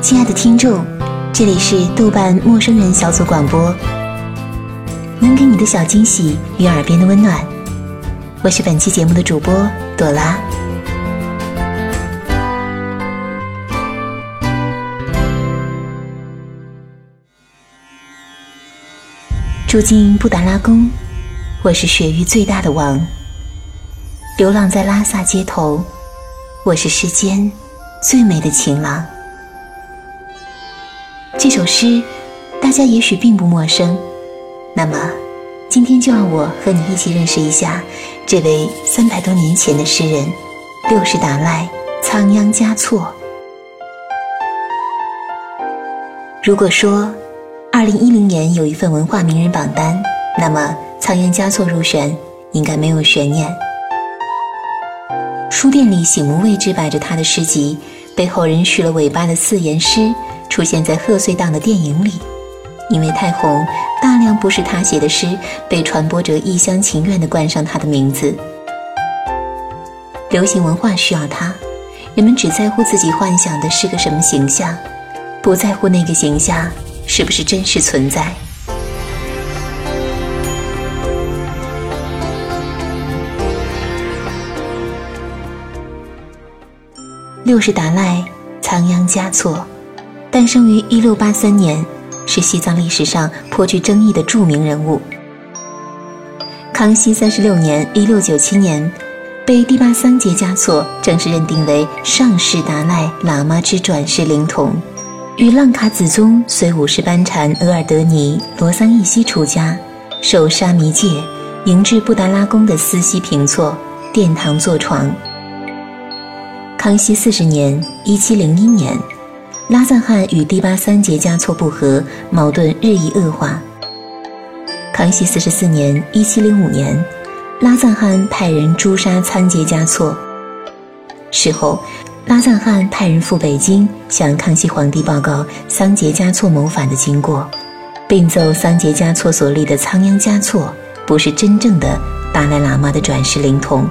亲爱的听众，这里是豆瓣陌生人小组广播，能给你的小惊喜与耳边的温暖。我是本期节目的主播朵拉。住进布达拉宫，我是雪域最大的王。流浪在拉萨街头，我是世间最美的情郎。这首诗，大家也许并不陌生。那么，今天就让我和你一起认识一下这位三百多年前的诗人——六世达赖仓央嘉措。如果说二零一零年有一份文化名人榜单，那么仓央嘉措入选应该没有悬念。书店里醒目位置摆着他的诗集，被后人续了尾巴的四言诗。出现在贺岁档的电影里，因为太红，大量不是他写的诗被传播者一厢情愿地冠上他的名字。流行文化需要他，人们只在乎自己幻想的是个什么形象，不在乎那个形象是不是真实存在。六世达赖仓央嘉措。诞生于一六八三年，是西藏历史上颇具争议的著名人物。康熙三十六年（一六九七年），被第八桑杰嘉措正式认定为上世达赖喇嘛之转世灵童，与浪卡子宗随五世班禅额尔德尼罗桑益西出家，受沙弥戒，迎至布达拉宫的思西平措殿堂坐床。康熙四十年（一七零一年）。拉赞汗与第八三杰嘉措不和，矛盾日益恶化。康熙四十四年（一七零五年），拉赞汗派人诛杀仓杰嘉措。事后，拉赞汗派人赴北京向康熙皇帝报告桑杰嘉措谋反的经过，并奏桑杰嘉措所立的仓央嘉措不是真正的达赖喇嘛的转世灵童，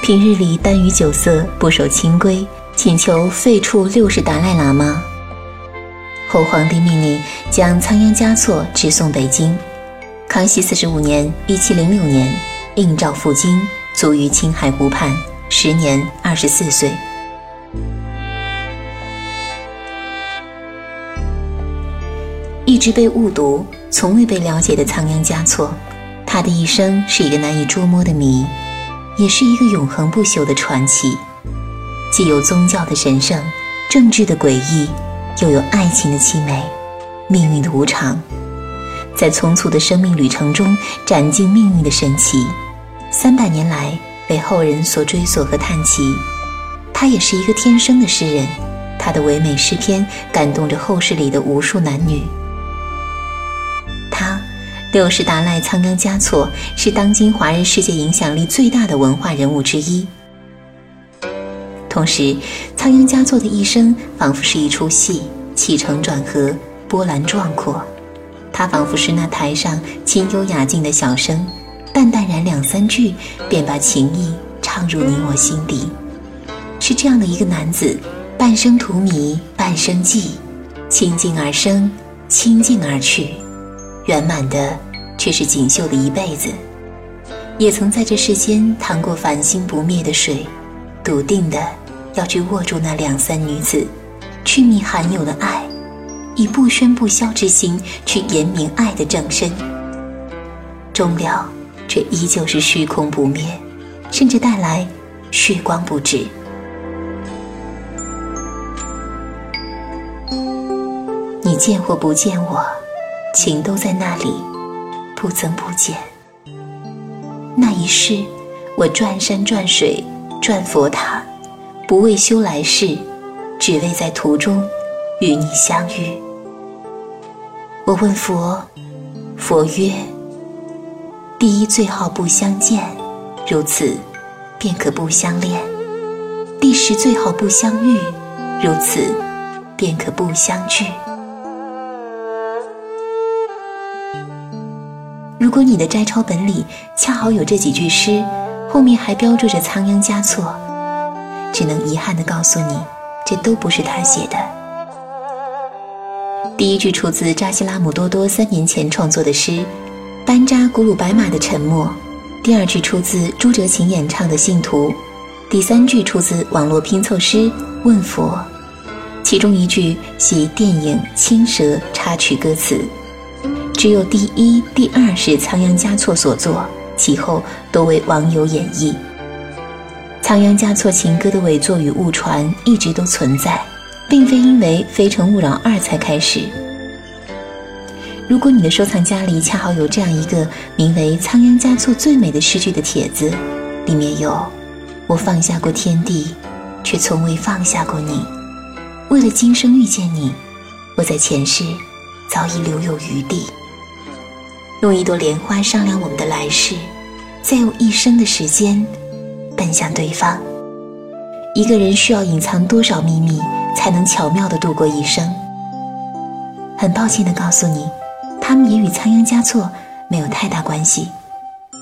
平日里耽于酒色，不守清规。请求废黜六世达赖喇嘛后，皇帝命令将仓央嘉措直送北京。康熙四十五年（一七零六年），应召赴京，卒于青海湖畔，时年二十四岁。一直被误读、从未被了解的仓央嘉措，他的一生是一个难以捉摸的谜，也是一个永恒不朽的传奇。既有宗教的神圣，政治的诡异，又有爱情的凄美，命运的无常，在匆促的生命旅程中展尽命运的神奇，三百年来被后人所追索和叹奇。他也是一个天生的诗人，他的唯美诗篇感动着后世里的无数男女。他，六世达赖仓央嘉措，是当今华人世界影响力最大的文化人物之一。同时，仓央嘉措的一生仿佛是一出戏，起承转合，波澜壮阔。他仿佛是那台上清幽雅静的小生，淡淡然两三句，便把情意唱入你我心底。是这样的一个男子，半生荼蘼，半生寂，清静而生，清静而去，圆满的却是锦绣的一辈子。也曾在这世间淌过繁星不灭的水，笃定的。要去握住那两三女子，去觅罕有的爱，以不宣不消之心去言明爱的正身。终了，却依旧是虚空不灭，甚至带来血光不止。你见或不见我，情都在那里，不增不减。那一世，我转山转水转佛塔。不为修来世，只为在途中与你相遇。我问佛，佛曰：第一最好不相见，如此便可不相恋；第十最好不相遇，如此便可不相聚。如果你的摘抄本里恰好有这几句诗，后面还标注着仓央嘉措。只能遗憾地告诉你，这都不是他写的。第一句出自扎西拉姆多多三年前创作的诗《班扎古鲁白马的沉默》，第二句出自朱哲琴演唱的《信徒》，第三句出自网络拼凑诗《问佛》，其中一句系电影《青蛇》插曲歌词。只有第一、第二是仓央嘉措所作，其后多为网友演绎。仓央嘉措情歌的伪作与误传一直都存在，并非因为《非诚勿扰二》才开始。如果你的收藏夹里恰好有这样一个名为《仓央嘉措最美的诗句》的帖子，里面有“我放下过天地，却从未放下过你。为了今生遇见你，我在前世早已留有余地。”用一朵莲花商量我们的来世，再用一生的时间奔向对方。一个人需要隐藏多少秘密，才能巧妙地度过一生？很抱歉地告诉你，他们也与仓央嘉措没有太大关系。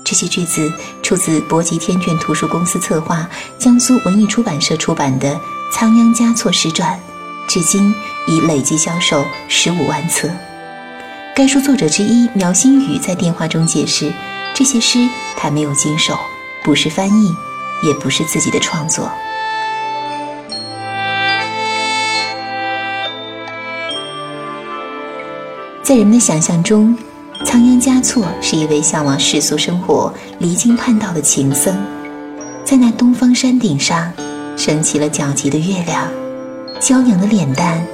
这些句子出自博吉天卷图书公司策划、江苏文艺出版社出版的《仓央嘉措诗传》，至今已累计销售十五万册。该书作者之一苗新宇在电话中解释：“这些诗他没有经手，不是翻译，也不是自己的创作。”在人们的想象中，仓央嘉措是一位向往世俗生活、离经叛道的情僧。在那东方山顶上，升起了皎洁的月亮，娇娘的脸蛋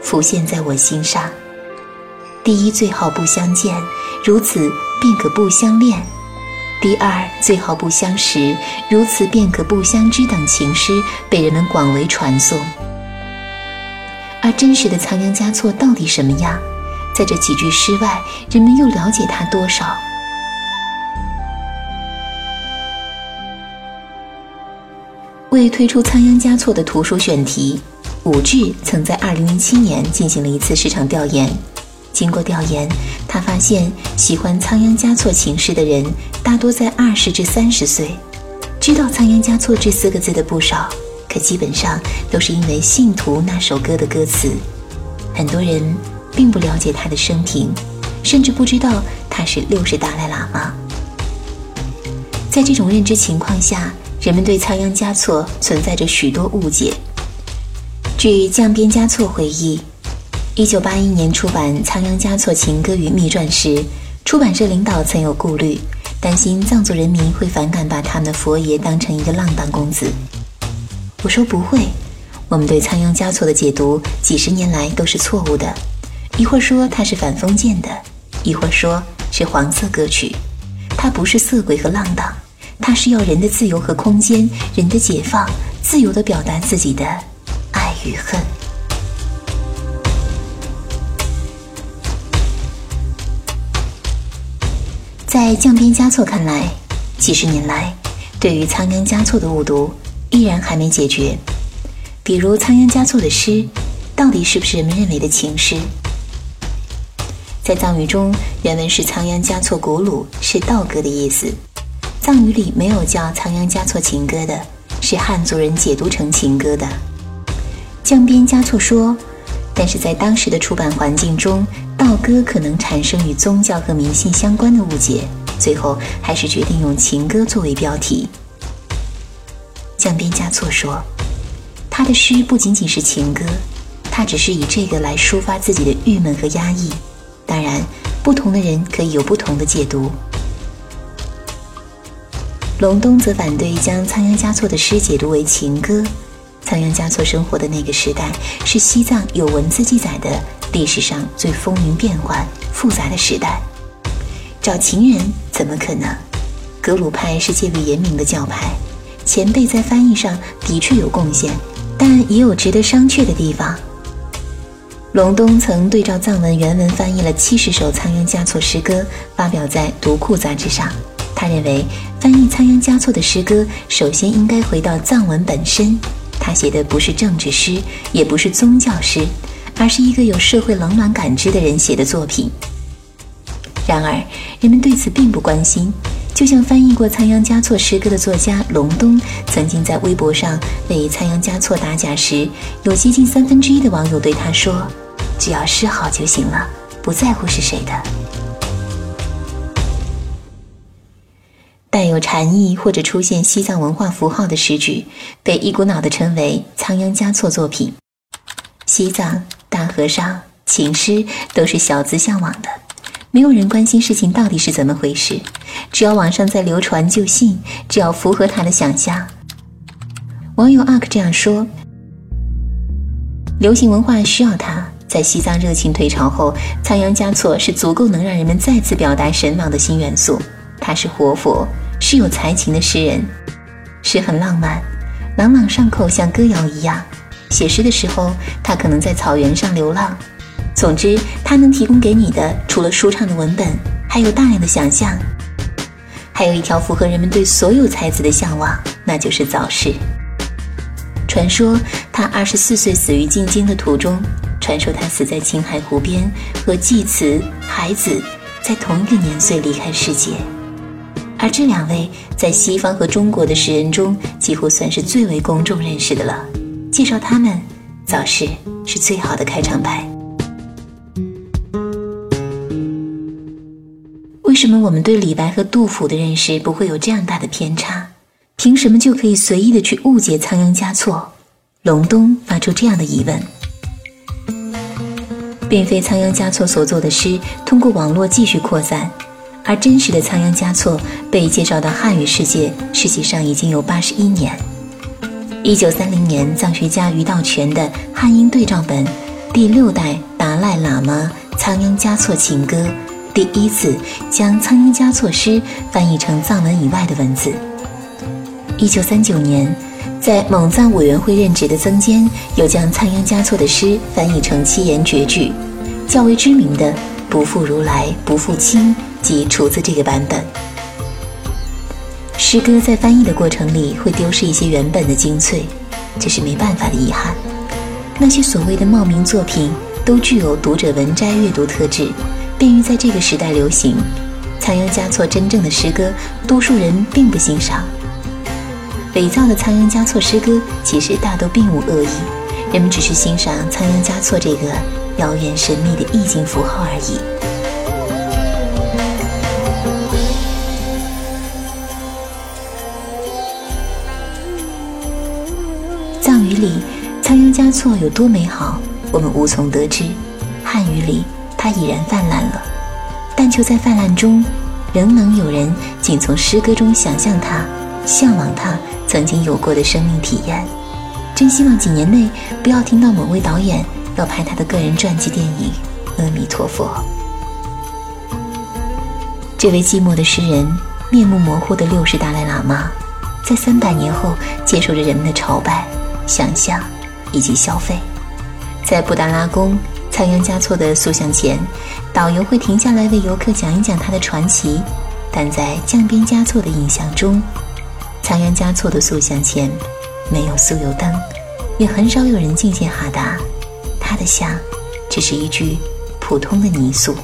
浮现在我心上。第一，最好不相见，如此便可不相恋；第二，最好不相识，如此便可不相知。等情诗被人们广为传颂。而真实的仓央嘉措到底什么样？在这几句诗外，人们又了解他多少？为推出仓央嘉措的图书选题，武志曾在2007年进行了一次市场调研。经过调研，他发现喜欢仓央嘉措情诗的人大多在二十至三十岁。知道“仓央嘉措”这四个字的不少，可基本上都是因为《信徒》那首歌的歌词。很多人并不了解他的生平，甚至不知道他是六世达赖喇嘛。在这种认知情况下，人们对仓央嘉措存在着许多误解。据降边嘉措回忆。一九八一年出版《仓央嘉措情歌与秘传》时，出版社领导曾有顾虑，担心藏族人民会反感把他们的佛爷当成一个浪荡公子。我说不会，我们对仓央嘉措的解读几十年来都是错误的，一会儿说他是反封建的，一会儿说是黄色歌曲，他不是色鬼和浪荡，他是要人的自由和空间，人的解放，自由地表达自己的爱与恨。在降边嘉措看来，几十年来，对于仓央嘉措的误读依然还没解决。比如仓央嘉措的诗，到底是不是人们认为的情诗？在藏语中，原文是仓央嘉措古鲁，是道歌的意思。藏语里没有叫仓央嘉措情歌的，是汉族人解读成情歌的。降边嘉措说，但是在当时的出版环境中。道歌可能产生与宗教和迷信相关的误解，最后还是决定用情歌作为标题。江边嘉措说，他的诗不仅仅是情歌，他只是以这个来抒发自己的郁闷和压抑。当然，不同的人可以有不同的解读。隆冬则反对将仓央嘉措的诗解读为情歌。仓央嘉措生活的那个时代是西藏有文字记载的。历史上最风云变幻、复杂的时代，找情人怎么可能？格鲁派是戒律严明的教派，前辈在翻译上的确有贡献，但也有值得商榷的地方。隆冬曾对照藏文原文翻译了七十首仓央嘉措诗歌，发表在《读库》杂志上。他认为，翻译仓央嘉措的诗歌，首先应该回到藏文本身。他写的不是政治诗，也不是宗教诗。而是一个有社会冷暖感知的人写的作品。然而，人们对此并不关心。就像翻译过仓央嘉措诗歌的作家隆冬曾经在微博上为仓央嘉措打假时，有接近三分之一的网友对他说：“只要诗好就行了，不在乎是谁的。带有禅意或者出现西藏文化符号的诗句，被一股脑的称为仓央嘉措作品。西藏大和尚情诗都是小资向往的，没有人关心事情到底是怎么回事，只要网上在流传就信，只要符合他的想象。网友阿克这样说：流行文化需要它，在西藏热情退潮后，仓央嘉措是足够能让人们再次表达神往的新元素。他是活佛。是有才情的诗人，诗很浪漫，朗朗上口，像歌谣一样。写诗的时候，他可能在草原上流浪。总之，他能提供给你的，除了舒畅的文本，还有大量的想象，还有一条符合人们对所有才子的向往，那就是早逝。传说他二十四岁死于进京的途中，传说他死在青海湖边，和济慈、海子在同一个年岁离开世界。而这两位在西方和中国的诗人中，几乎算是最为公众认识的了。介绍他们，早逝是最好的开场白。为什么我们对李白和杜甫的认识不会有这样大的偏差？凭什么就可以随意的去误解仓央嘉措？隆冬发出这样的疑问。并非仓央嘉措所作的诗通过网络继续扩散。而真实的仓央嘉措被介绍到汉语世界，实际上已经有八十一年。一九三零年，藏学家于道全的汉英对照本《第六代达赖喇嘛仓央嘉措情歌》，第一次将仓央嘉措诗翻译成藏文以外的文字。一九三九年，在蒙藏委员会任职的曾坚又将仓央嘉措的诗翻译成七言绝句，较为知名的“不负如来不负卿”。即出自这个版本。诗歌在翻译的过程里会丢失一些原本的精粹，这是没办法的遗憾。那些所谓的冒名作品都具有读者文摘阅读特质，便于在这个时代流行。仓央嘉措真正的诗歌，多数人并不欣赏。伪造的仓央嘉措诗歌其实大都并无恶意，人们只是欣赏仓央嘉措这个遥远神秘的意境符号而已。里仓央嘉措有多美好，我们无从得知。汉语里它已然泛滥了，但就在泛滥中，仍能有人仅从诗歌中想象它，向往它曾经有过的生命体验。真希望几年内不要听到某位导演要拍他的个人传记电影。阿弥陀佛。这位寂寞的诗人，面目模糊的六世达赖喇嘛，在三百年后接受着人们的朝拜。想象以及消费，在布达拉宫仓央嘉措的塑像前，导游会停下来为游客讲一讲他的传奇。但在降边嘉措的印象中，仓央嘉措的塑像前没有酥油灯，也很少有人敬献哈达，他的像只是一具普通的泥塑。